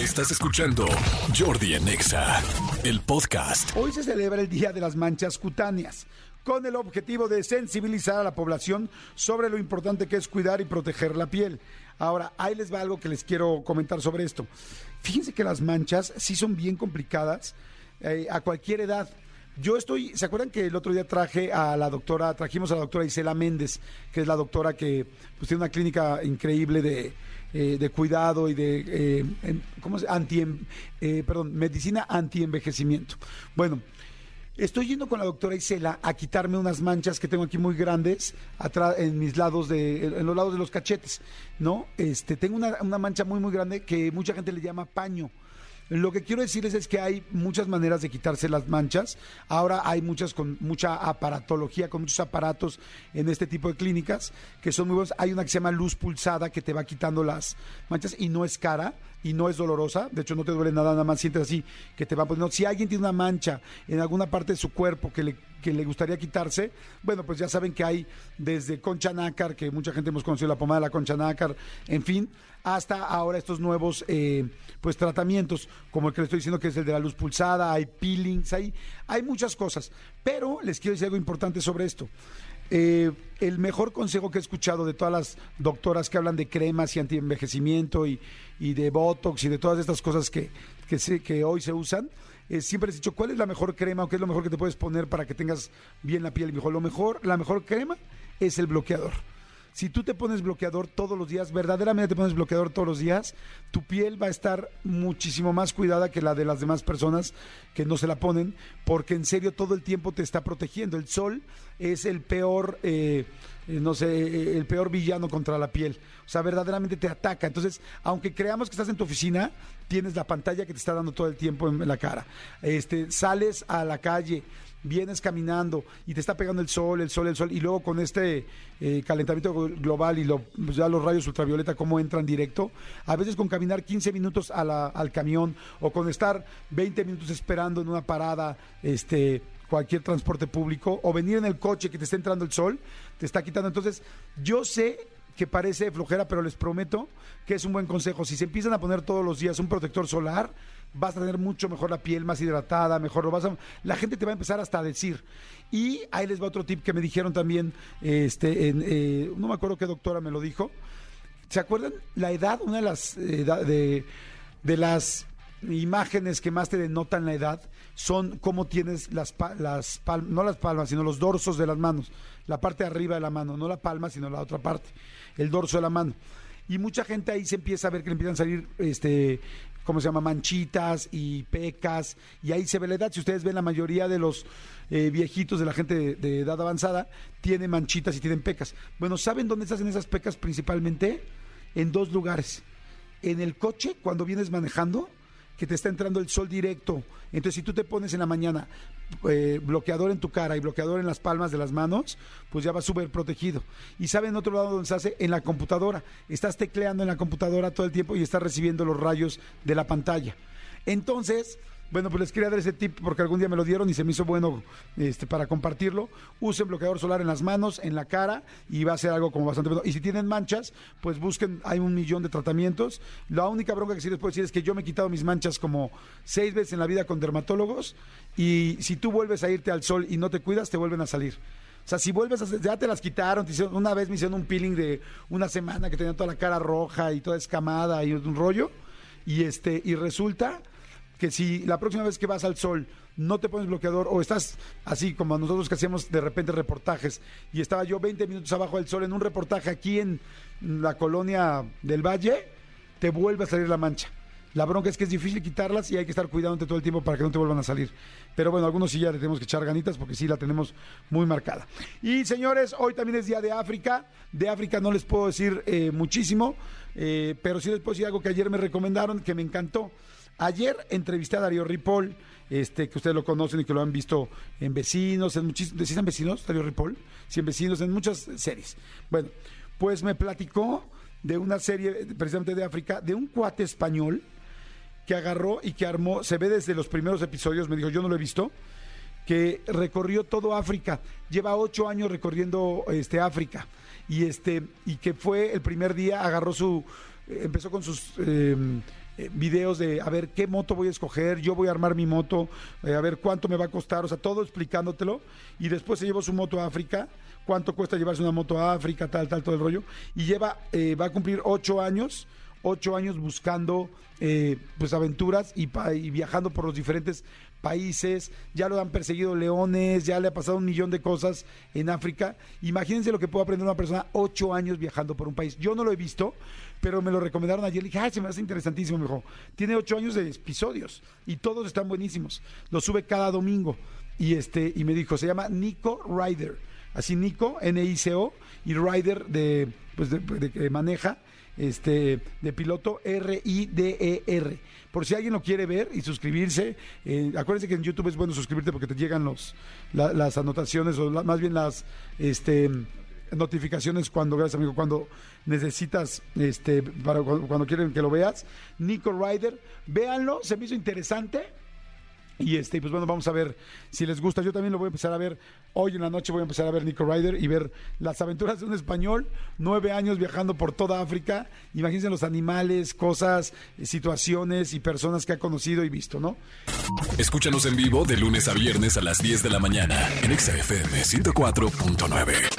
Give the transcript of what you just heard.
Estás escuchando Jordi en Exa, el podcast. Hoy se celebra el Día de las Manchas Cutáneas, con el objetivo de sensibilizar a la población sobre lo importante que es cuidar y proteger la piel. Ahora, ahí les va algo que les quiero comentar sobre esto. Fíjense que las manchas sí son bien complicadas eh, a cualquier edad. Yo estoy, ¿se acuerdan que el otro día traje a la doctora, trajimos a la doctora Isela Méndez, que es la doctora que pues, tiene una clínica increíble de, eh, de cuidado y de, eh, ¿cómo se anti, eh, perdón, medicina anti-envejecimiento. Bueno, Estoy yendo con la doctora Isela a quitarme unas manchas que tengo aquí muy grandes atrás en mis lados de en los lados de los cachetes, ¿no? Este, tengo una, una mancha muy muy grande que mucha gente le llama paño. Lo que quiero decirles es que hay muchas maneras de quitarse las manchas. Ahora hay muchas con mucha aparatología, con muchos aparatos en este tipo de clínicas que son muy buenos. Hay una que se llama luz pulsada que te va quitando las manchas y no es cara y no es dolorosa. De hecho, no te duele nada, nada más sientes así que te va poniendo. Si alguien tiene una mancha en alguna parte de su cuerpo que le, que le gustaría quitarse, bueno, pues ya saben que hay desde concha nácar, que mucha gente hemos conocido la pomada de la concha nácar, en fin, hasta ahora estos nuevos eh, pues tratamientos, como el que les estoy diciendo que es el de la luz pulsada, hay peelings, hay, hay muchas cosas. Pero les quiero decir algo importante sobre esto. Eh, el mejor consejo que he escuchado de todas las doctoras que hablan de cremas y antienvejecimiento y, y de Botox y de todas estas cosas que, que hoy se usan, eh, siempre he dicho, ¿cuál es la mejor crema o qué es lo mejor que te puedes poner para que tengas bien la piel? Me dijo, lo mejor, la mejor crema es el bloqueador. Si tú te pones bloqueador todos los días, verdaderamente te pones bloqueador todos los días, tu piel va a estar muchísimo más cuidada que la de las demás personas que no se la ponen, porque en serio todo el tiempo te está protegiendo. El sol es el peor, eh, eh, no sé, eh, el peor villano contra la piel. O sea, verdaderamente te ataca. Entonces, aunque creamos que estás en tu oficina, tienes la pantalla que te está dando todo el tiempo en la cara. Este, sales a la calle, vienes caminando y te está pegando el sol, el sol, el sol, y luego con este eh, calentamiento glo- global y pues ya los rayos ultravioleta, cómo entran directo, a veces con caminar 15 minutos a al camión o con estar 20 minutos esperando en una parada, este cualquier transporte público o venir en el coche que te está entrando el sol, te está quitando. Entonces, yo sé que parece flojera, pero les prometo que es un buen consejo. Si se empiezan a poner todos los días un protector solar, vas a tener mucho mejor la piel, más hidratada, mejor lo vas a... La gente te va a empezar hasta a decir. Y ahí les va otro tip que me dijeron también, este, eh, no me acuerdo qué doctora me lo dijo. ¿Se acuerdan? La edad, una de las, eh, de, de las imágenes que más te denotan la edad son cómo tienes las, pa- las palmas, no las palmas, sino los dorsos de las manos, la parte de arriba de la mano, no la palma, sino la otra parte, el dorso de la mano. Y mucha gente ahí se empieza a ver que le empiezan a salir, este, ¿cómo se llama? Manchitas y pecas, y ahí se ve la edad. Si ustedes ven, la mayoría de los eh, viejitos, de la gente de, edad avanzada, tienen manchitas y tienen pecas. Bueno, ¿saben dónde se hacen esas pecas principalmente? En dos lugares. En el coche, cuando vienes manejando, que te está entrando el sol directo. Entonces, si tú te pones en la mañana eh, bloqueador en tu cara y bloqueador en las palmas de las manos, pues ya vas súper protegido. Y ¿saben otro lado donde se hace? En la computadora. Estás tecleando en la computadora todo el tiempo y estás recibiendo los rayos de la pantalla. Entonces, bueno, pues les quería dar ese tip porque algún día me lo dieron y se me hizo bueno este, para compartirlo. Usen bloqueador solar en las manos, en la cara y va a ser algo como bastante bueno. Y si tienen manchas, pues busquen, hay un millón de tratamientos. La única bronca que sí les puedo decir es que yo me he quitado mis manchas como seis veces en la vida con dermatólogos y si tú vuelves a irte al sol y no te cuidas, te vuelven a salir. O sea, si vuelves a ya te las quitaron, te una vez me hicieron un peeling de una semana que tenía toda la cara roja y toda escamada y un rollo. Y este, y resulta que si la próxima vez que vas al sol no te pones bloqueador o estás así como nosotros que hacíamos de repente reportajes y estaba yo 20 minutos abajo del sol en un reportaje aquí en la colonia del Valle, te vuelve a salir la mancha. La bronca es que es difícil quitarlas y hay que estar cuidándote todo el tiempo para que no te vuelvan a salir. Pero bueno, algunos sí ya le tenemos que echar ganitas porque sí la tenemos muy marcada. Y señores, hoy también es Día de África. De África no les puedo decir eh, muchísimo, eh, pero sí les puedo decir algo que ayer me recomendaron que me encantó. Ayer entrevisté a Darío Ripoll, este, que ustedes lo conocen y que lo han visto en Vecinos, en muchísimos, ¿sí están Vecinos, Darío Ripoll? Sí, en Vecinos, en muchas series. Bueno, pues me platicó de una serie precisamente de África, de un cuate español que agarró y que armó, se ve desde los primeros episodios, me dijo, yo no lo he visto, que recorrió todo África, lleva ocho años recorriendo este África y este y que fue el primer día agarró su empezó con sus eh, eh, videos de a ver qué moto voy a escoger, yo voy a armar mi moto, eh, a ver cuánto me va a costar, o sea, todo explicándotelo. Y después se llevó su moto a África, cuánto cuesta llevarse una moto a África, tal, tal, todo el rollo. Y lleva, eh, va a cumplir ocho años, ocho años buscando pues aventuras y, y viajando por los diferentes países, ya lo han perseguido leones, ya le ha pasado un millón de cosas en África. Imagínense lo que puede aprender una persona ocho años viajando por un país. Yo no lo he visto, pero me lo recomendaron ayer. Le dije, ay, se me hace interesantísimo. Me dijo, tiene ocho años de episodios y todos están buenísimos. Lo sube cada domingo. Y, este, y me dijo, se llama Nico Ryder. Así Nico, N-I-C-O, y Ryder de, pues de, que maneja este, de piloto R-I-D-E-R. Por si alguien lo quiere ver y suscribirse, eh, acuérdense que en YouTube es bueno suscribirte porque te llegan los, la- las anotaciones o la- más bien las este, notificaciones cuando, gracias amigo, cuando necesitas, este, para cuando, cuando quieren que lo veas. Nico Ryder, véanlo, se me hizo interesante. Y este, pues bueno, vamos a ver si les gusta. Yo también lo voy a empezar a ver hoy en la noche. Voy a empezar a ver Nico Ryder y ver las aventuras de un español, nueve años viajando por toda África. Imagínense los animales, cosas, situaciones y personas que ha conocido y visto, ¿no? Escúchanos en vivo de lunes a viernes a las 10 de la mañana en Exa FM 104.9.